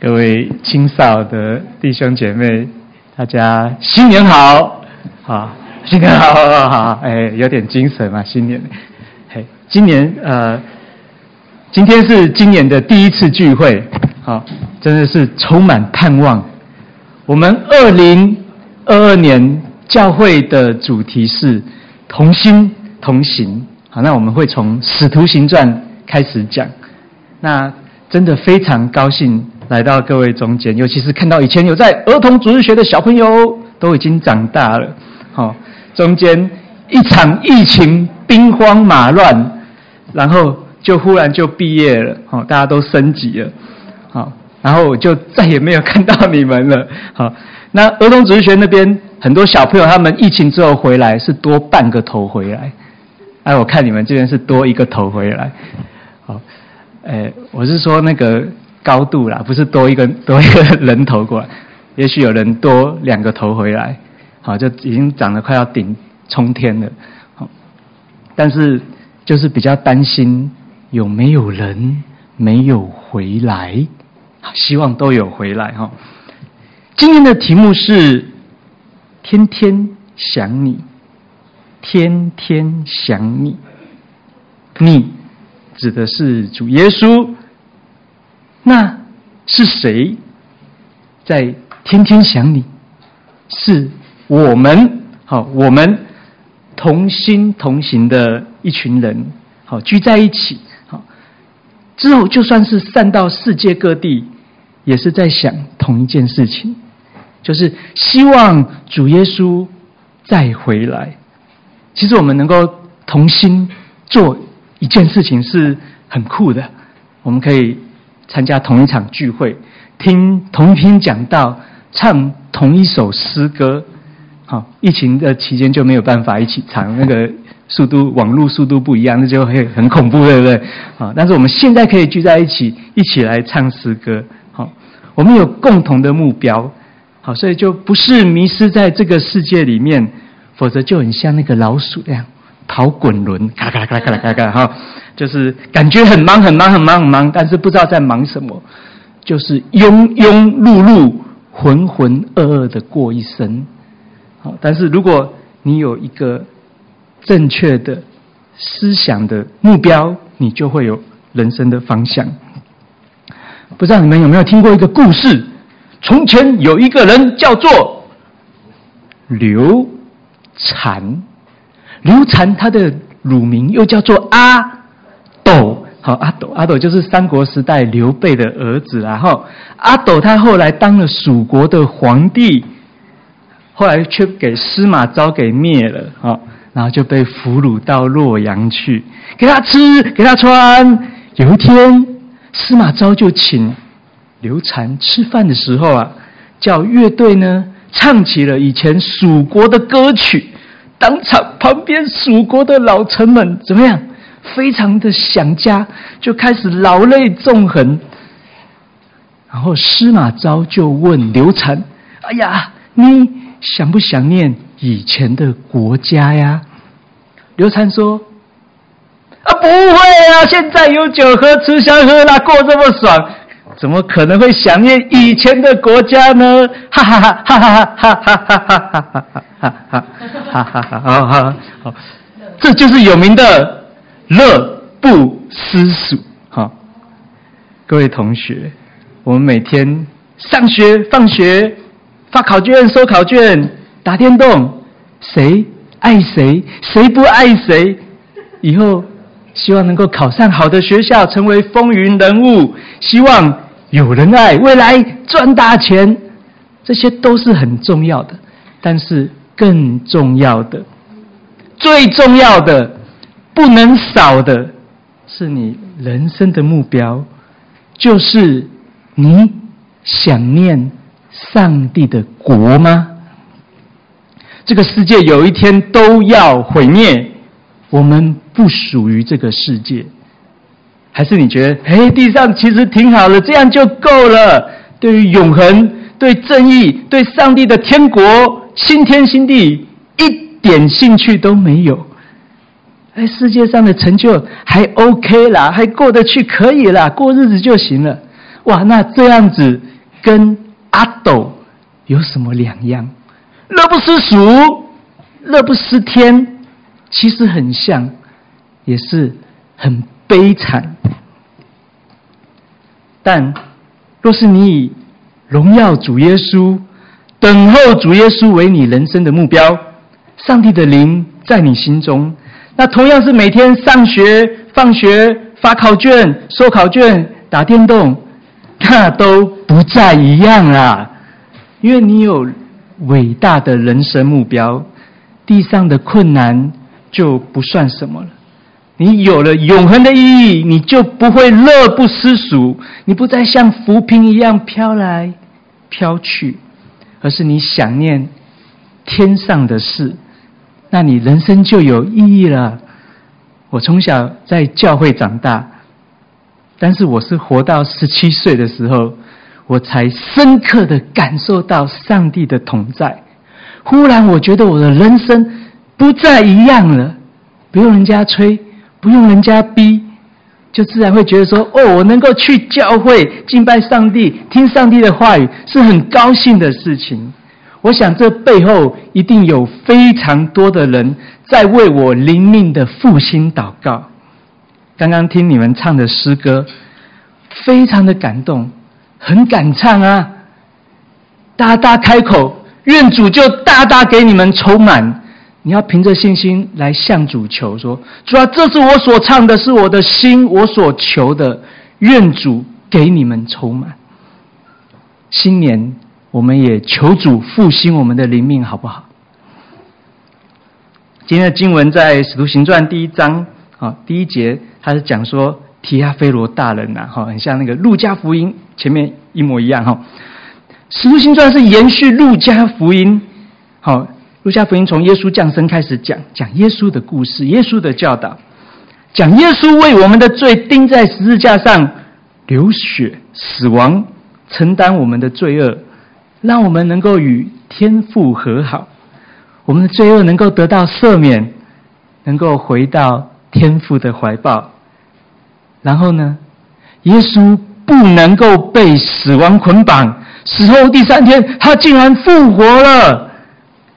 各位青少的弟兄姐妹，大家新年好！好，新年好，好，好，哎，有点精神嘛，新年。嘿，今年呃，今天是今年的第一次聚会，好，真的是充满盼望。我们二零二二年教会的主题是同心同行，好，那我们会从《使徒行传》开始讲。那真的非常高兴。来到各位中间，尤其是看到以前有在儿童主日学的小朋友，都已经长大了。好，中间一场疫情兵荒马乱，然后就忽然就毕业了。好，大家都升级了。好，然后我就再也没有看到你们了。好，那儿童主日学那边很多小朋友，他们疫情之后回来是多半个头回来。哎，我看你们这边是多一个头回来。好，哎，我是说那个。高度啦，不是多一个 多一个人头过来，也许有人多两个头回来，好，就已经长得快要顶冲天了，好，但是就是比较担心有没有人没有回来，希望都有回来哈。今天的题目是天天想你，天天想你，你指的是主耶稣。那是谁在天天想你？是我们，好，我们同心同行的一群人，好，聚在一起，好，之后就算是散到世界各地，也是在想同一件事情，就是希望主耶稣再回来。其实我们能够同心做一件事情是很酷的，我们可以。参加同一场聚会，听同一篇讲道，唱同一首诗歌。好，疫情的期间就没有办法一起唱，那个速度网络速度不一样，那就会很恐怖，对不对？好，但是我们现在可以聚在一起，一起来唱诗歌。好，我们有共同的目标。好，所以就不是迷失在这个世界里面，否则就很像那个老鼠那样跑滚轮，咔咔咔咔咔咔哈。就是感觉很忙很忙很忙很忙，但是不知道在忙什么，就是庸庸碌碌、浑浑噩噩的过一生。好，但是如果你有一个正确的思想的目标，你就会有人生的方向。不知道你们有没有听过一个故事？从前有一个人叫做刘禅，刘禅他的乳名又叫做阿。斗好，阿斗，阿斗就是三国时代刘备的儿子，然后阿斗他后来当了蜀国的皇帝，后来却给司马昭给灭了，好，然后就被俘虏到洛阳去，给他吃，给他穿。有一天，司马昭就请刘禅吃饭的时候啊，叫乐队呢唱起了以前蜀国的歌曲，当场旁边蜀国的老臣们怎么样？非常的想家，就开始老泪纵横。然后司马昭就问刘禅：“哎呀，你想不想念以前的国家呀？”刘禅说：“啊，不会啊，现在有酒喝，吃香喝辣，过这么爽，怎么可能会想念以前的国家呢？”哈哈哈哈哈哈哈哈哈哈哈哈哈哈哈哈哈！好好好，这就是有名的。乐不思蜀，好，各位同学，我们每天上学、放学、发考卷、收考卷、打电动，谁爱谁，谁不爱谁？以后希望能够考上好的学校，成为风云人物，希望有人爱，未来赚大钱，这些都是很重要的。但是更重要的，最重要的。不能少的是你人生的目标，就是你想念上帝的国吗？这个世界有一天都要毁灭，我们不属于这个世界，还是你觉得，哎，地上其实挺好的，这样就够了？对于永恒、对正义、对上帝的天国、新天新地，一点兴趣都没有。哎世界上的成就还 OK 啦，还过得去，可以啦，过日子就行了。哇，那这样子跟阿斗有什么两样？乐不思蜀，乐不思天，其实很像，也是很悲惨。但若是你以荣耀主耶稣、等候主耶稣为你人生的目标，上帝的灵在你心中，那同样是每天上学、放学、发考卷、收考卷、打电动，那都不再一样啦，因为你有。伟大的人生目标，地上的困难就不算什么了。你有了永恒的意义，你就不会乐不思蜀，你不再像浮萍一样飘来飘去，而是你想念天上的事，那你人生就有意义了。我从小在教会长大，但是我是活到十七岁的时候。我才深刻的感受到上帝的同在。忽然，我觉得我的人生不再一样了，不用人家催，不用人家逼，就自然会觉得说：“哦，我能够去教会敬拜上帝，听上帝的话语，是很高兴的事情。”我想，这背后一定有非常多的人在为我灵命的复兴祷告。刚刚听你们唱的诗歌，非常的感动。很敢唱啊！大大开口，愿主就大大给你们充满。你要凭着信心来向主求说：主啊，这是我所唱的，是我的心，我所求的。愿主给你们充满。新年，我们也求主复兴我们的灵命，好不好？今天的经文在《使徒行传》第一章啊，第一节，他是讲说。提亚非罗大人呐，哈，很像那个路加福音前面一模一样哈。使徒行传是延续路加福音，好，路加福音从耶稣降生开始讲，讲耶稣的故事，耶稣的教导，讲耶稣为我们的罪钉在十字架上流血死亡，承担我们的罪恶，让我们能够与天父和好，我们的罪恶能够得到赦免，能够回到天父的怀抱。然后呢，耶稣不能够被死亡捆绑，死后第三天，他竟然复活了，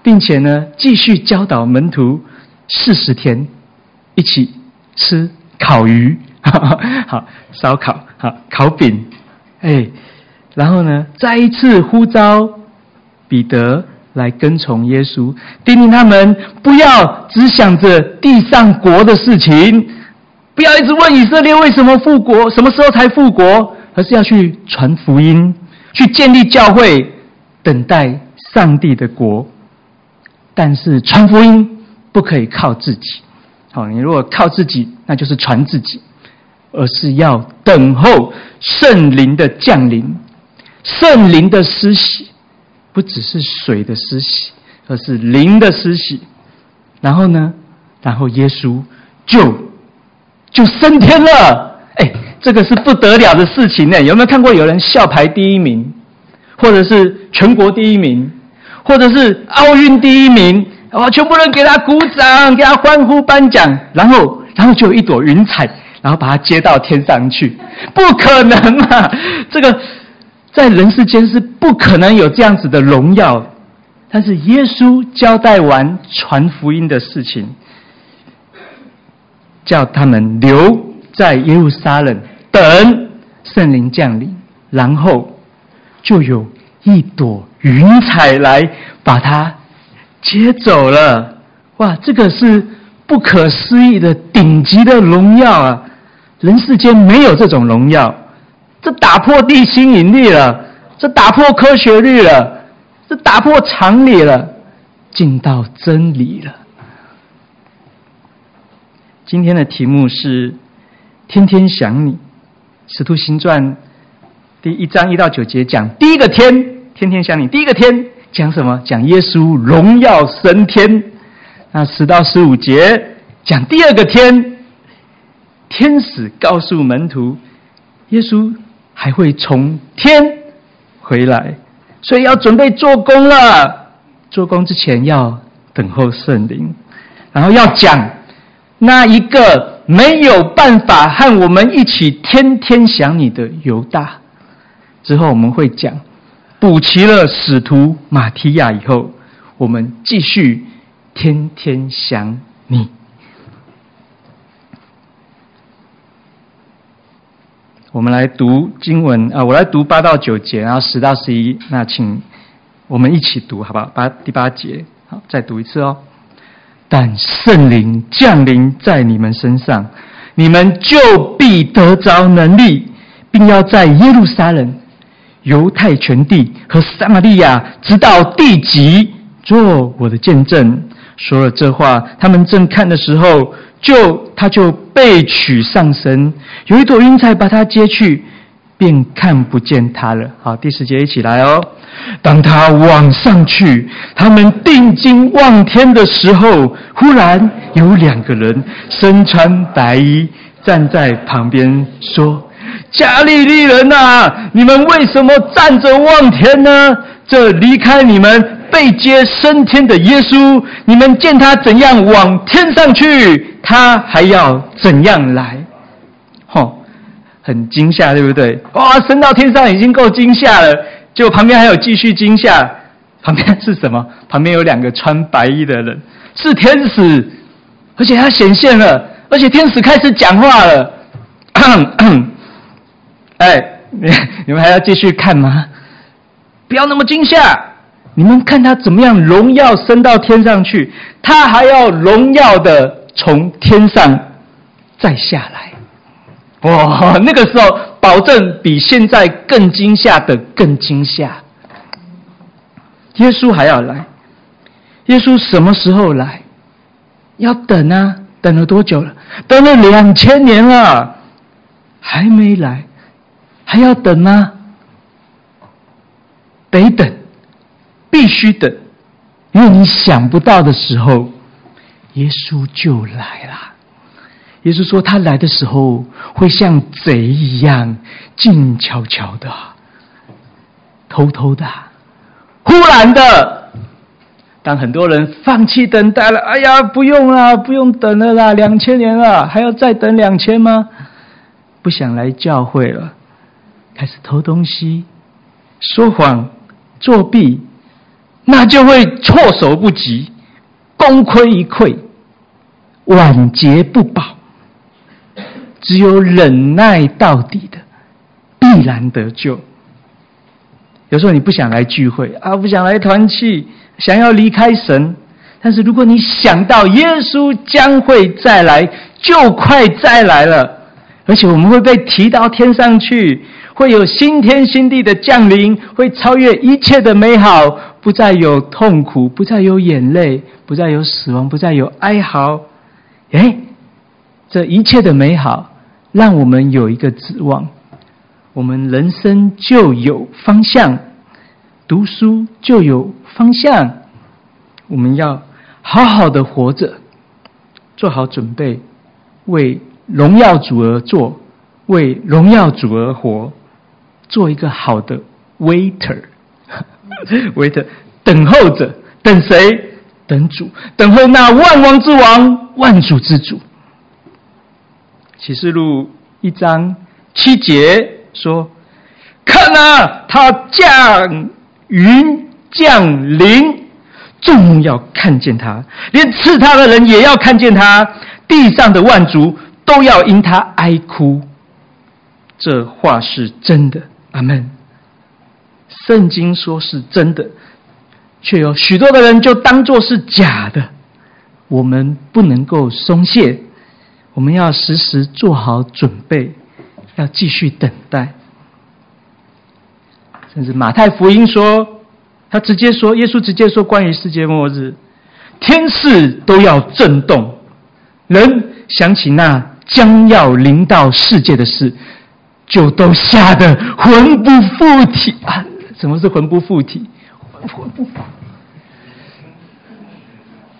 并且呢，继续教导门徒四十天，一起吃烤鱼，好烧烤，好烤饼，哎，然后呢，再一次呼召彼得来跟从耶稣，叮咛他们不要只想着地上国的事情。不要一直问以色列为什么复国，什么时候才复国，而是要去传福音，去建立教会，等待上帝的国。但是传福音不可以靠自己，好，你如果靠自己，那就是传自己，而是要等候圣灵的降临，圣灵的施洗，不只是水的施洗，而是灵的施洗。然后呢，然后耶稣就。就升天了，哎，这个是不得了的事情呢。有没有看过有人校排第一名，或者是全国第一名，或者是奥运第一名？哇，全部人给他鼓掌，给他欢呼颁奖，然后，然后就有一朵云彩，然后把他接到天上去。不可能嘛！这个在人世间是不可能有这样子的荣耀。但是耶稣交代完传福音的事情。叫他们留在耶路撒冷等圣灵降临，然后就有一朵云彩来把它接走了。哇，这个是不可思议的顶级的荣耀啊！人世间没有这种荣耀，这打破地心引力了，这打破科学律了，这打破常理了，进到真理了。今天的题目是“天天想你”，《使徒行传》第一章一到九节讲第一个天，天天想你。第一个天讲什么？讲耶稣荣耀升天。那十到十五节讲第二个天，天使告诉门徒，耶稣还会从天回来，所以要准备做工了。做工之前要等候圣灵，然后要讲。那一个没有办法和我们一起天天想你的犹大，之后我们会讲补齐了使徒马提亚以后，我们继续天天想你。我们来读经文啊，我来读八到九节，然后十到十一，那请我们一起读，好不好？八第八节，好，再读一次哦。但圣灵降临在你们身上，你们就必得着能力，并要在耶路撒冷、犹太全地和撒玛利亚，直到地极，做我的见证。说了这话，他们正看的时候，就他就被取上身，有一朵云彩把他接去，便看不见他了。好，第十节一起来哦。当他往上去，他们定睛望天的时候，忽然有两个人身穿白衣站在旁边，说：“加利利人啊，你们为什么站着望天呢？这离开你们。”被接升天的耶稣，你们见他怎样往天上去，他还要怎样来？吼，很惊吓，对不对？哇，升到天上已经够惊吓了，结果旁边还有继续惊吓。旁边是什么？旁边有两个穿白衣的人，是天使，而且他显现了，而且天使开始讲话了。哎，你们还要继续看吗？不要那么惊吓。你们看他怎么样荣耀升到天上去，他还要荣耀的从天上再下来。哇，那个时候保证比现在更惊吓的更惊吓。耶稣还要来，耶稣什么时候来？要等啊，等了多久了？等了两千年了，还没来，还要等吗？得等。必须等，因为你想不到的时候，耶稣就来了。耶稣说，他来的时候会像贼一样，静悄悄的，偷偷的，忽然的。当很多人放弃等待了，哎呀，不用啦，不用等了啦，两千年了，还要再等两千吗？不想来教会了，开始偷东西、说谎、作弊。那就会措手不及，功亏一篑，晚节不保。只有忍耐到底的，必然得救。有时候你不想来聚会啊，不想来团契，想要离开神。但是如果你想到耶稣将会再来，就快再来了，而且我们会被提到天上去，会有新天新地的降临，会超越一切的美好。不再有痛苦，不再有眼泪，不再有死亡，不再有哀嚎。诶，这一切的美好，让我们有一个指望，我们人生就有方向，读书就有方向。我们要好好的活着，做好准备，为荣耀主而做，为荣耀主而活，做一个好的 waiter，waiter 等候着，等谁？等主，等候那万王之王、万主之主。启示录一章七节说：“看啊，他降云降临，众目要看见他，连刺他的人也要看见他，地上的万族都要因他哀哭。”这话是真的。阿门。圣经说是真的，却有许多的人就当作是假的。我们不能够松懈，我们要时时做好准备，要继续等待。甚至马太福音说，他直接说，耶稣直接说，关于世界末日，天势都要震动，人想起那将要临到世界的事，就都吓得魂不附体啊！什么是魂不附体？魂不附。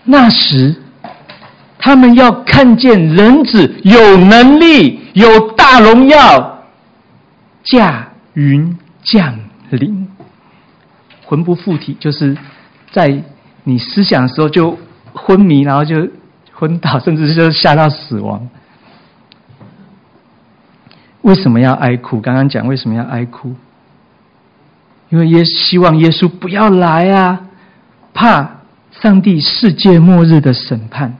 那时，他们要看见人子有能力、有大荣耀，驾云降临。魂不附体，就是在你思想的时候就昏迷，然后就昏倒，甚至是就吓到死亡。为什么要哀哭？刚刚讲为什么要哀哭？因为耶希望耶稣不要来啊，怕上帝世界末日的审判。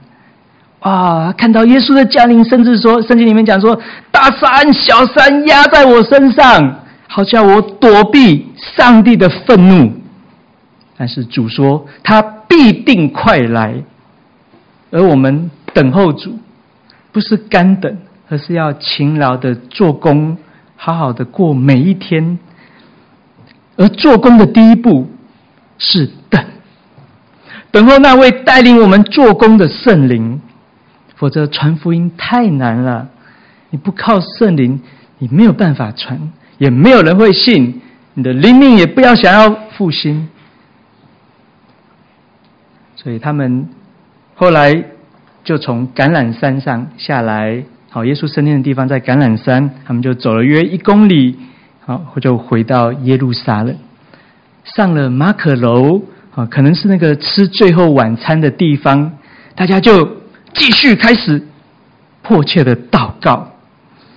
啊，看到耶稣的降临，甚至说圣经里面讲说，大山小山压在我身上，好叫我躲避上帝的愤怒。但是主说他必定快来，而我们等候主，不是干等，而是要勤劳的做工，好好的过每一天。而做工的第一步是等，等候那位带领我们做工的圣灵。否则传福音太难了，你不靠圣灵，你没有办法传，也没有人会信，你的灵命也不要想要复兴。所以他们后来就从橄榄山上下来，好，耶稣升天的地方在橄榄山，他们就走了约一公里，好，就回到耶路撒冷，上了马可楼，啊，可能是那个吃最后晚餐的地方，大家就。继续开始迫切的祷告，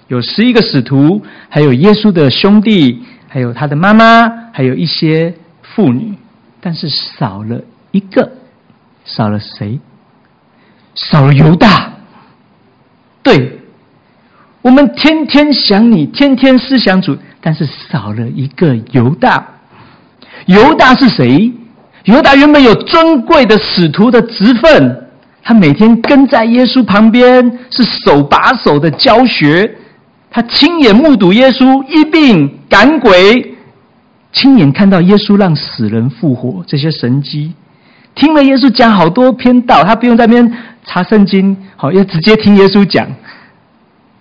有十一个使徒，还有耶稣的兄弟，还有他的妈妈，还有一些妇女，但是少了一个，少了谁？少了犹大。对，我们天天想你，天天思想主，但是少了一个犹大。犹大是谁？犹大原本有尊贵的使徒的职分。他每天跟在耶稣旁边，是手把手的教学。他亲眼目睹耶稣医病赶鬼，亲眼看到耶稣让死人复活这些神迹，听了耶稣讲好多篇道，他不用在那边查圣经，好，要直接听耶稣讲。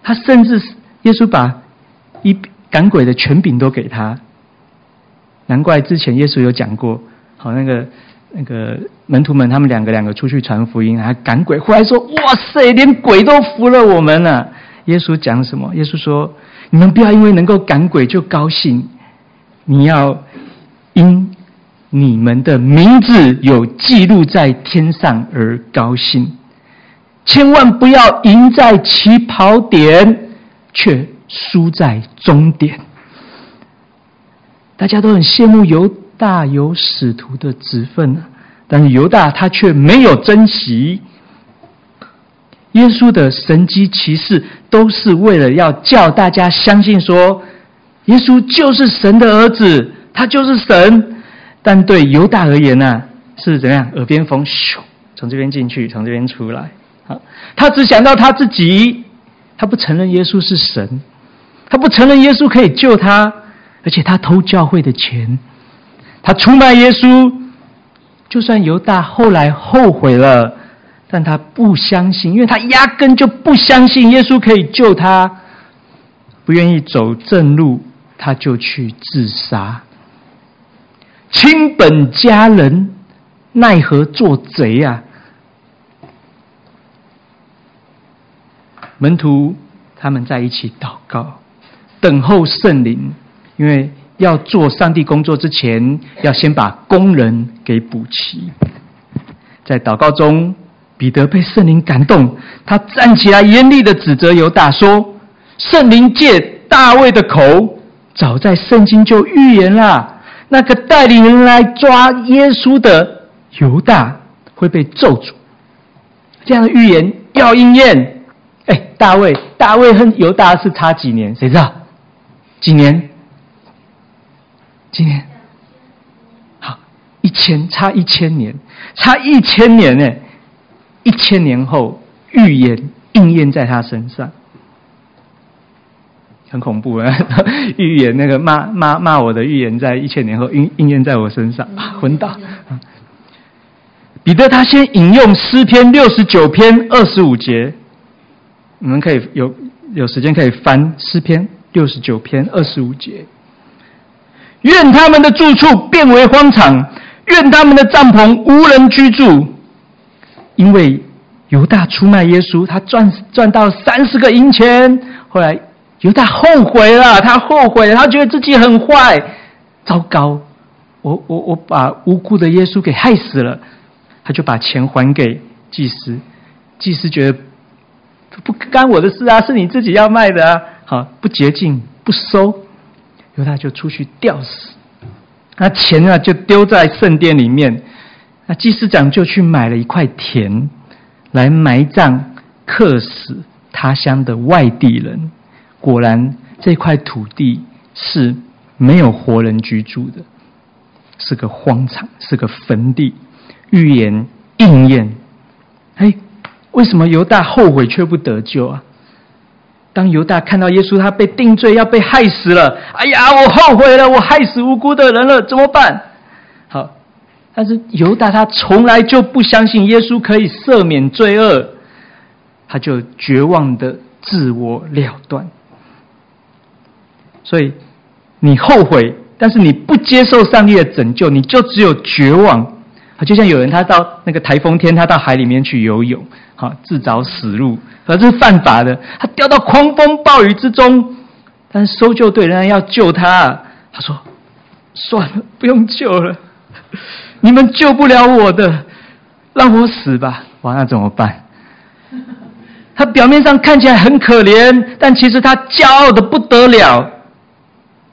他甚至耶稣把一赶鬼的权柄都给他，难怪之前耶稣有讲过，好那个。那个门徒们，他们两个两个出去传福音，还赶鬼，回来说：“哇塞，连鬼都服了我们了。”耶稣讲什么？耶稣说：“你们不要因为能够赶鬼就高兴，你要因你们的名字有记录在天上而高兴，千万不要赢在起跑点，却输在终点。”大家都很羡慕犹大有使徒的职分，但是犹大他却没有珍惜。耶稣的神迹奇事都是为了要叫大家相信说，耶稣就是神的儿子，他就是神。但对犹大而言呢，是怎样？耳边风，咻，从这边进去，从这边出来。好，他只想到他自己，他不承认耶稣是神，他不承认耶稣可以救他，而且他偷教会的钱。他出卖耶稣，就算犹大后来后悔了，但他不相信，因为他压根就不相信耶稣可以救他，不愿意走正路，他就去自杀。亲本家人，奈何做贼啊？门徒他们在一起祷告，等候圣灵，因为。要做上帝工作之前，要先把工人给补齐。在祷告中，彼得被圣灵感动，他站起来严厉的指责犹大说：“圣灵借大卫的口，早在圣经就预言了，那个带领人来抓耶稣的犹大会被咒诅。这样的预言要应验。哎，大卫，大卫和犹大是差几年？谁知道？几年？”几年好一千，差一千年，差一千年呢！一千年后预言应验在他身上，很恐怖啊！预言那个骂骂骂我的预言，在一千年后应应验在我身上，啊、昏倒。彼得他先引用诗篇六十九篇二十五节，你们可以有有时间可以翻诗篇六十九篇二十五节。愿他们的住处变为荒场，愿他们的帐篷无人居住。因为犹大出卖耶稣，他赚赚到三十个银钱。后来犹大后悔了，他后悔，他觉得自己很坏，糟糕，我我我把无辜的耶稣给害死了。他就把钱还给祭司，祭司觉得不干我的事啊，是你自己要卖的啊，好不洁净，不收。犹大就出去吊死，那钱呢就丢在圣殿里面。那祭司长就去买了一块田，来埋葬客死他乡的外地人。果然，这块土地是没有活人居住的，是个荒场，是个坟地。预言应验。哎，为什么犹大后悔却不得救啊？当犹大看到耶稣他被定罪，要被害死了，哎呀，我后悔了，我害死无辜的人了，怎么办？好。但是犹大他从来就不相信耶稣可以赦免罪恶，他就绝望的自我了断。所以你后悔，但是你不接受上帝的拯救，你就只有绝望。啊就像有人他到那个台风天，他到海里面去游泳，好自找死路，可是犯法的。他掉到狂风暴雨之中，但是搜救队仍然要救他。他说：“算了，不用救了。”你们救不了我的，让我死吧！哇，那怎么办？他表面上看起来很可怜，但其实他骄傲的不得了。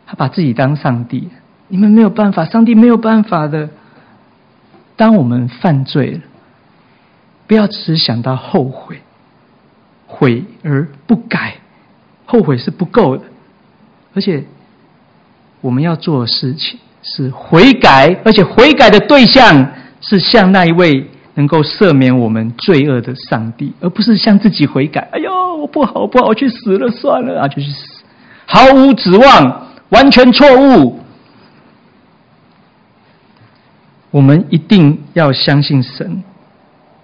他把自己当上帝，你们没有办法，上帝没有办法的。当我们犯罪了，不要只是想到后悔，悔而不改，后悔是不够的，而且我们要做的事情。是悔改，而且悔改的对象是向那一位能够赦免我们罪恶的上帝，而不是向自己悔改。哎呦，我不好，不好，我去死了算了啊，就去死，毫无指望，完全错误。我们一定要相信神，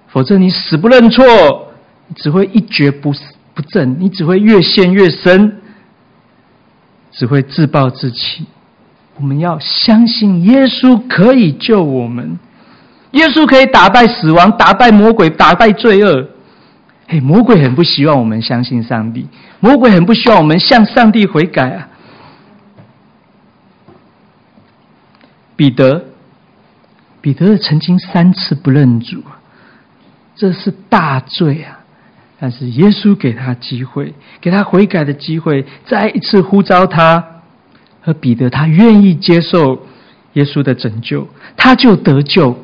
否则你死不认错，只会一蹶不不振，你只会越陷越深，只会自暴自弃。我们要相信耶稣可以救我们，耶稣可以打败死亡、打败魔鬼、打败罪恶。嘿，魔鬼很不希望我们相信上帝，魔鬼很不希望我们向上帝悔改啊。彼得，彼得曾经三次不认主，这是大罪啊！但是耶稣给他机会，给他悔改的机会，再一次呼召他。而彼得他愿意接受耶稣的拯救，他就得救，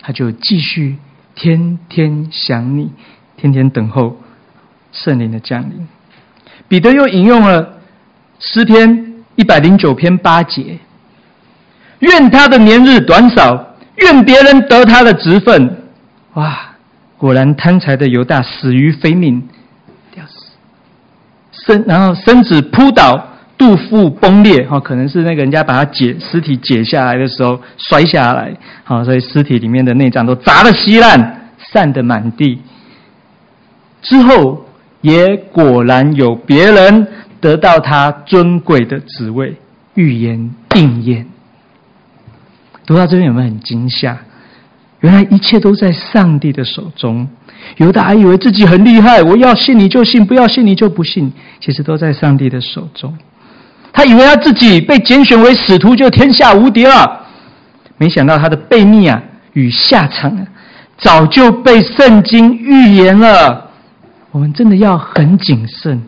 他就继续天天想你，天天等候圣灵的降临。彼得又引用了诗篇一百零九篇八节：“愿他的年日短少，愿别人得他的职分。”哇！果然贪财的犹大死于非命，吊死，身然后身子扑倒。肚腹崩裂，哈，可能是那个人家把他解尸体解下来的时候摔下来，好，所以尸体里面的内脏都砸得稀烂，散得满地。之后也果然有别人得到他尊贵的职位，预言应验。读到这边有没有很惊吓？原来一切都在上帝的手中。犹大还以为自己很厉害，我要信你就信，不要信你就不信，其实都在上帝的手中。他以为他自己被拣选为使徒就天下无敌了，没想到他的背逆啊与下场啊，早就被圣经预言了。我们真的要很谨慎，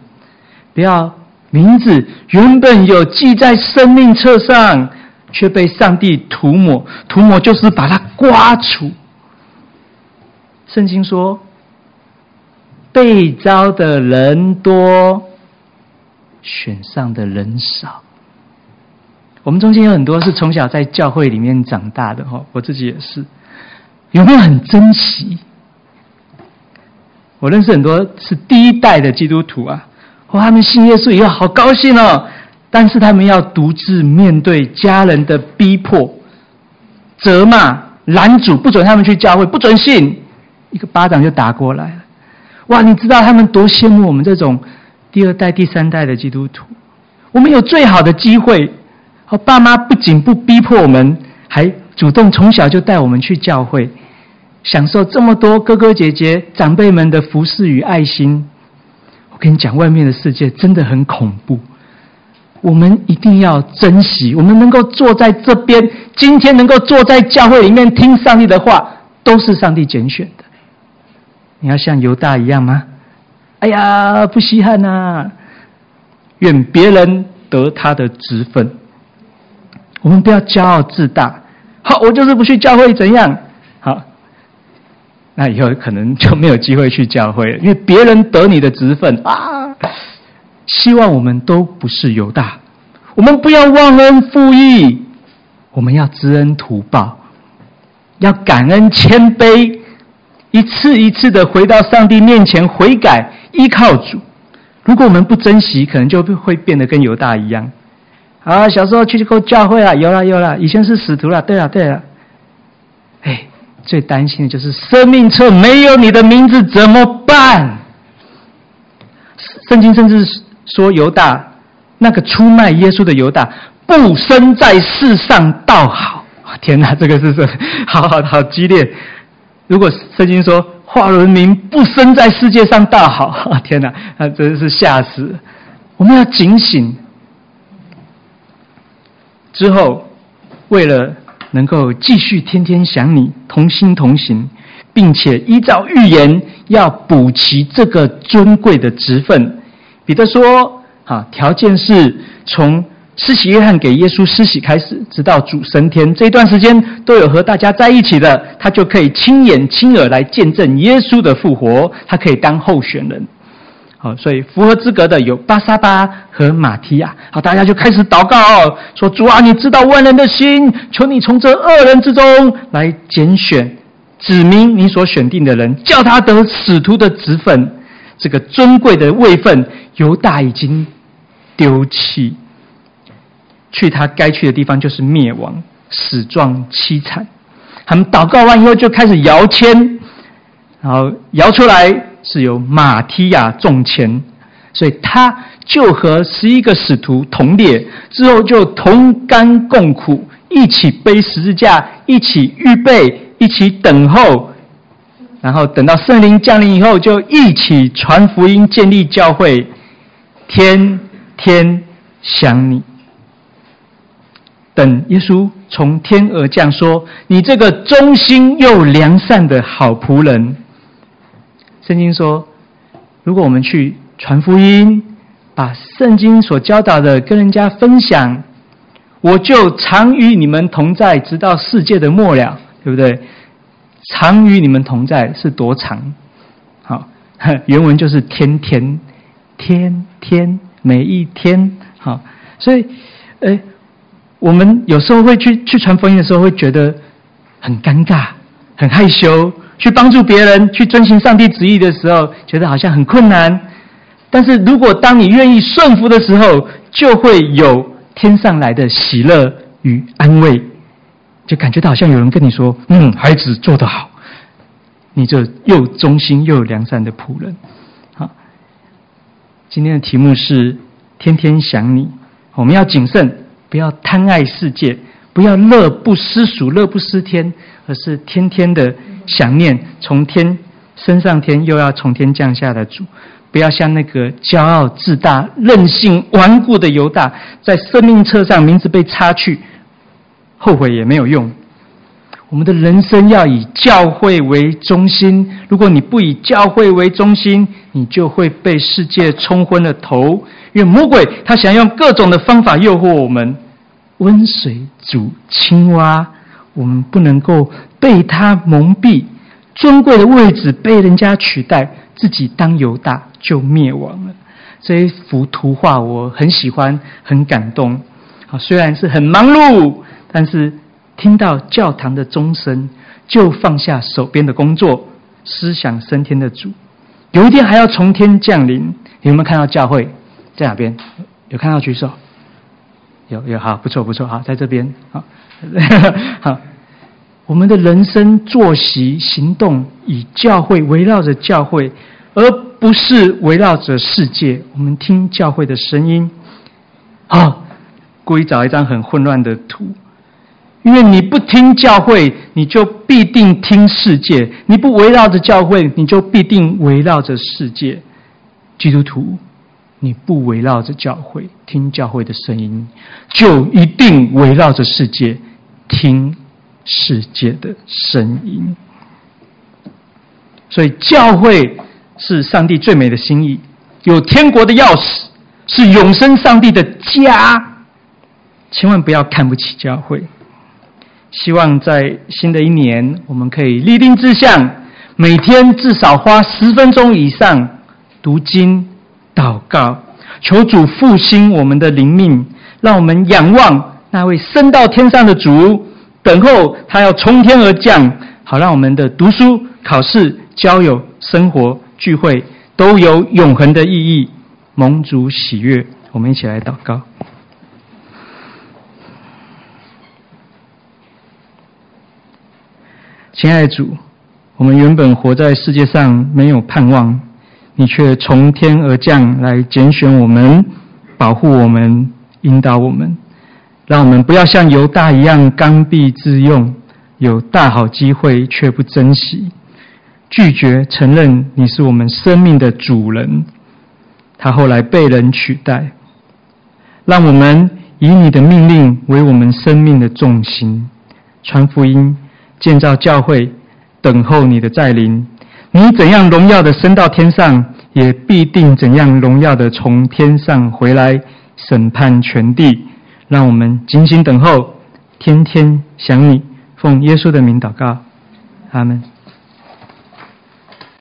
不要名字原本有记在生命册上，却被上帝涂抹。涂抹就是把它刮除。圣经说，被招的人多。选上的人少，我们中间有很多是从小在教会里面长大的哈，我自己也是，有没有很珍惜？我认识很多是第一代的基督徒啊，哇，他们信耶稣以后好高兴哦，但是他们要独自面对家人的逼迫、责骂、拦阻，不准他们去教会，不准信，一个巴掌就打过来了。哇，你知道他们多羡慕我们这种？第二代、第三代的基督徒，我们有最好的机会。好，爸妈不仅不逼迫我们，还主动从小就带我们去教会，享受这么多哥哥姐姐、长辈们的服侍与爱心。我跟你讲，外面的世界真的很恐怖。我们一定要珍惜，我们能够坐在这边，今天能够坐在教会里面听上帝的话，都是上帝拣选的。你要像犹大一样吗？哎呀，不稀罕呐！愿别人得他的职分。我们不要骄傲自大。好，我就是不去教会，怎样？好，那以后可能就没有机会去教会了，因为别人得你的职分啊。希望我们都不是犹大，我们不要忘恩负义，我们要知恩图报，要感恩谦卑，一次一次的回到上帝面前悔改，依靠主。如果我们不珍惜，可能就会变得跟犹大一样。啊，小时候去过教会了，有了有了，以前是使徒了，对了对了。哎，最担心的就是生命册没有你的名字怎么办？圣经甚至说犹大那个出卖耶稣的犹大，不生在世上倒好。天哪，这个是什么？好好好激烈。如果圣经说华伦明不生在世界上倒好，天哪，那真是吓死！我们要警醒。之后，为了能够继续天天想你，同心同行，并且依照预言要补齐这个尊贵的职分，彼得说：“啊，条件是从施洗约翰给耶稣施洗开始，直到主升天这一段时间都有和大家在一起的，他就可以亲眼亲耳来见证耶稣的复活，他可以当候选人。”好，所以符合资格的有巴沙巴和马提亚。好，大家就开始祷告，说：“主啊，你知道万人的心，求你从这二人之中来拣选，指明你所选定的人，叫他得使徒的职分。这个尊贵的位分，犹大已经丢弃，去他该去的地方就是灭亡，死状凄惨。他们祷告完以后，就开始摇签，然后摇出来。”是由马提亚中签，所以他就和十一个使徒同列，之后就同甘共苦，一起背十字架，一起预备，一起等候，然后等到圣灵降临以后，就一起传福音，建立教会，天天想你，等耶稣从天而降，说：“你这个忠心又良善的好仆人。”圣经说：“如果我们去传福音，把圣经所教导的跟人家分享，我就常与你们同在，直到世界的末了，对不对？常与你们同在是多长？好，原文就是天天、天天、每一天。好，所以，诶，我们有时候会去去传福音的时候，会觉得很尴尬、很害羞。”去帮助别人，去遵行上帝旨意的时候，觉得好像很困难。但是如果当你愿意顺服的时候，就会有天上来的喜乐与安慰，就感觉到好像有人跟你说：“嗯，孩子做得好，你这又忠心又有良善的仆人。”好，今天的题目是天天想你，我们要谨慎，不要贪爱世界，不要乐不思蜀，乐不思天，而是天天的。想念从天升上天，又要从天降下的主，不要像那个骄傲自大、任性顽固的犹大，在生命册上名字被擦去，后悔也没有用。我们的人生要以教会为中心。如果你不以教会为中心，你就会被世界冲昏了头。因为魔鬼他想用各种的方法诱惑我们，温水煮青蛙，我们不能够。被他蒙蔽，尊贵的位置被人家取代，自己当犹大就灭亡了。这一幅图画我很喜欢，很感动。啊，虽然是很忙碌，但是听到教堂的钟声，就放下手边的工作，思想升天的主。有一天还要从天降临。有没有看到教会在哪边？有看到举手？有有，好，不错不错，好，在这边，好，好。我们的人生作息行动以教会围绕着教会，而不是围绕着世界。我们听教会的声音，好，故意找一张很混乱的图，因为你不听教会，你就必定听世界；你不围绕着教会，你就必定围绕着世界。基督徒，你不围绕着教会，听教会的声音，就一定围绕着世界听。世界的声音，所以教会是上帝最美的心意，有天国的钥匙，是永生上帝的家。千万不要看不起教会。希望在新的一年，我们可以立定志向，每天至少花十分钟以上读经、祷告，求主复兴我们的灵命，让我们仰望那位升到天上的主，等候他要从天而降，好让我们的读书、考试、交友、生活、聚会都有永恒的意义，蒙主喜悦。我们一起来祷告。亲爱主，我们原本活在世界上没有盼望，你却从天而降来拣选我们，保护我们，引导我们，让我们不要像犹大一样刚愎自用，有大好机会却不珍惜，拒绝承认你是我们生命的主人。他后来被人取代，让我们以你的命令为我们生命的重心，传福音。建造教会，等候你的再临。你怎样荣耀的升到天上，也必定怎样荣耀的从天上回来审判全地。让我们静心等候，天天想你。奉耶稣的名祷告，阿门。